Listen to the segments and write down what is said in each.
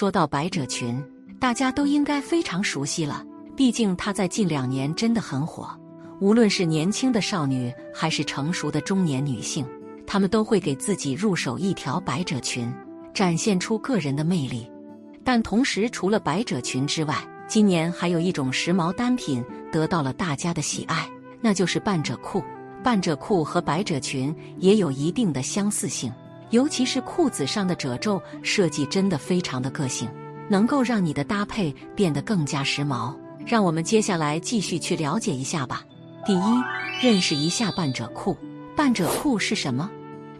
说到百褶裙，大家都应该非常熟悉了，毕竟它在近两年真的很火。无论是年轻的少女，还是成熟的中年女性，她们都会给自己入手一条百褶裙，展现出个人的魅力。但同时，除了百褶裙之外，今年还有一种时髦单品得到了大家的喜爱，那就是半褶裤。半褶裤和百褶裙也有一定的相似性，尤其是裤子上的褶皱设计真的非常的个性，能够让你的搭配变得更加时髦。让我们接下来继续去了解一下吧。第一，认识一下半褶裤。半褶裤是什么？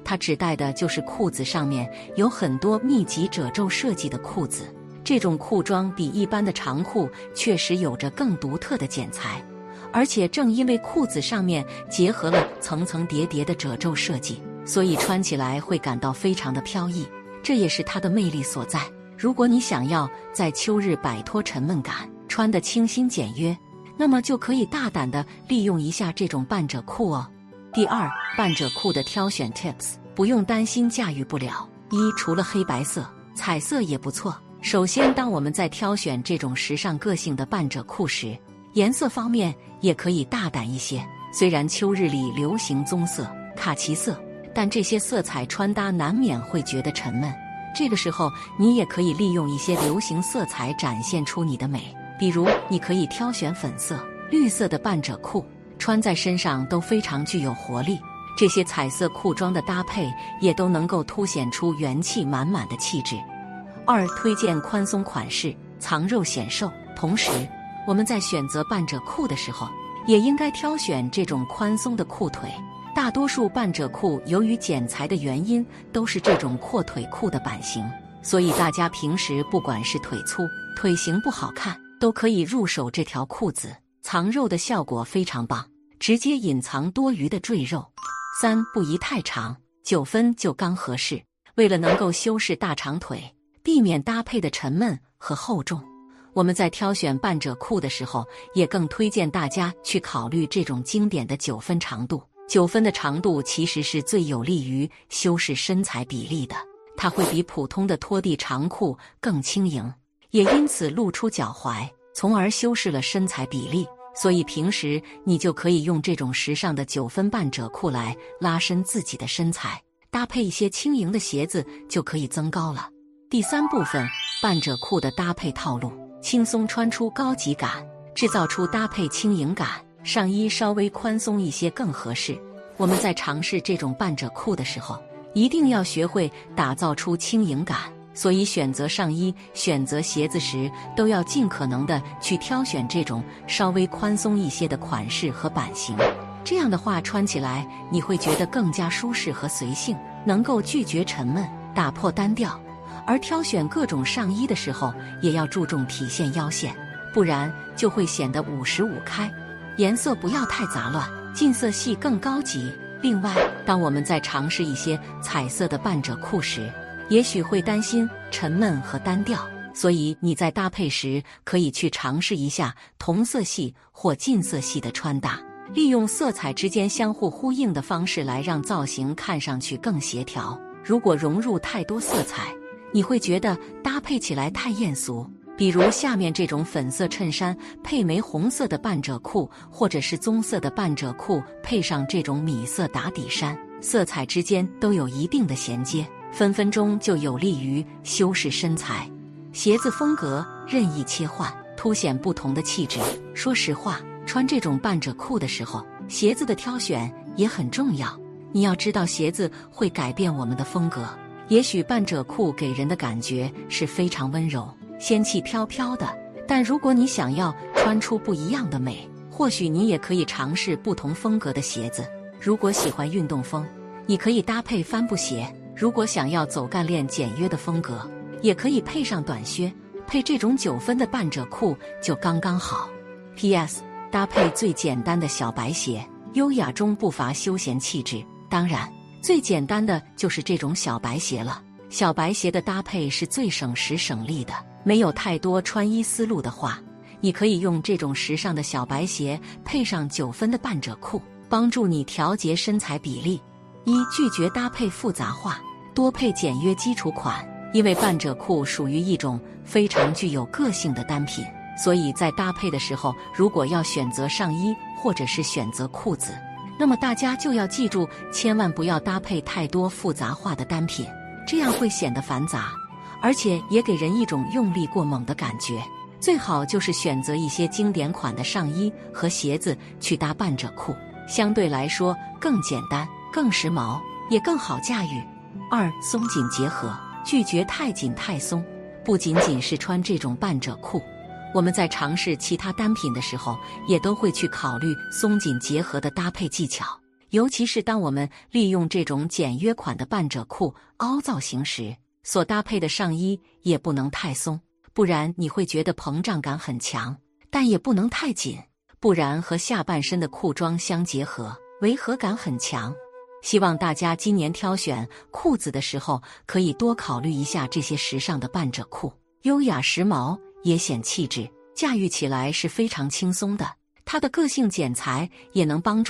它指代的就是裤子上面有很多密集褶皱设计的裤子。这种裤装比一般的长裤确实有着更独特的剪裁，而且正因为裤子上面结合了层层叠叠的褶皱设计，所以穿起来会感到非常的飘逸。这也是它的魅力所在。如果你想要在秋日摆脱沉闷感，穿得清新简约。那么就可以大胆的利用一下这种半褶裤哦。第二，半褶裤的挑选 tips，不用担心驾驭不了。一，除了黑白色，彩色也不错。首先，当我们在挑选这种时尚个性的半褶裤时，颜色方面也可以大胆一些。虽然秋日里流行棕色、卡其色，但这些色彩穿搭难免会觉得沉闷。这个时候，你也可以利用一些流行色彩展现出你的美。比如，你可以挑选粉色、绿色的半褶裤，穿在身上都非常具有活力。这些彩色裤装的搭配也都能够凸显出元气满满的气质。二、推荐宽松款式，藏肉显瘦。同时，我们在选择半褶裤的时候，也应该挑选这种宽松的裤腿。大多数半褶裤由于剪裁的原因，都是这种阔腿裤的版型，所以大家平时不管是腿粗、腿型不好看。都可以入手这条裤子，藏肉的效果非常棒，直接隐藏多余的赘肉。三不宜太长，九分就刚合适。为了能够修饰大长腿，避免搭配的沉闷和厚重，我们在挑选半褶裤的时候，也更推荐大家去考虑这种经典的九分长度。九分的长度其实是最有利于修饰身材比例的，它会比普通的拖地长裤更轻盈。也因此露出脚踝，从而修饰了身材比例。所以平时你就可以用这种时尚的九分半褶裤来拉伸自己的身材，搭配一些轻盈的鞋子就可以增高了。第三部分，半褶裤的搭配套路：轻松穿出高级感，制造出搭配轻盈感。上衣稍微宽松一些更合适。我们在尝试这种半褶裤的时候，一定要学会打造出轻盈感。所以，选择上衣、选择鞋子时，都要尽可能的去挑选这种稍微宽松一些的款式和版型。这样的话，穿起来你会觉得更加舒适和随性，能够拒绝沉闷，打破单调。而挑选各种上衣的时候，也要注重体现腰线，不然就会显得五十五开。颜色不要太杂乱，近色系更高级。另外，当我们在尝试一些彩色的半褶裤时，也许会担心沉闷和单调，所以你在搭配时可以去尝试一下同色系或近色系的穿搭，利用色彩之间相互呼应的方式来让造型看上去更协调。如果融入太多色彩，你会觉得搭配起来太艳俗。比如下面这种粉色衬衫配玫红色的半褶裤，或者是棕色的半褶裤配上这种米色打底衫，色彩之间都有一定的衔接。分分钟就有利于修饰身材，鞋子风格任意切换，凸显不同的气质。说实话，穿这种半褶裤的时候，鞋子的挑选也很重要。你要知道，鞋子会改变我们的风格。也许半褶裤给人的感觉是非常温柔、仙气飘飘的，但如果你想要穿出不一样的美，或许你也可以尝试不同风格的鞋子。如果喜欢运动风，你可以搭配帆布鞋。如果想要走干练简约的风格，也可以配上短靴，配这种九分的半褶裤就刚刚好。P.S. 搭配最简单的小白鞋，优雅中不乏休闲气质。当然，最简单的就是这种小白鞋了。小白鞋的搭配是最省时省力的。没有太多穿衣思路的话，你可以用这种时尚的小白鞋配上九分的半褶裤，帮助你调节身材比例。一拒绝搭配复杂化。多配简约基础款，因为半褶裤属于一种非常具有个性的单品，所以在搭配的时候，如果要选择上衣或者是选择裤子，那么大家就要记住，千万不要搭配太多复杂化的单品，这样会显得繁杂，而且也给人一种用力过猛的感觉。最好就是选择一些经典款的上衣和鞋子去搭半褶裤，相对来说更简单、更时髦，也更好驾驭。二松紧结合。拒绝太紧太松，不仅仅是穿这种半褶裤，我们在尝试其他单品的时候，也都会去考虑松紧结合的搭配技巧。尤其是当我们利用这种简约款的半褶裤凹造型时，所搭配的上衣也不能太松，不然你会觉得膨胀感很强；但也不能太紧，不然和下半身的裤装相结合，违和感很强。希望大家今年挑选裤子的时候，可以多考虑一下这些时尚的半褶裤，优雅时髦也显气质，驾驭起来是非常轻松的。它的个性剪裁也能帮助。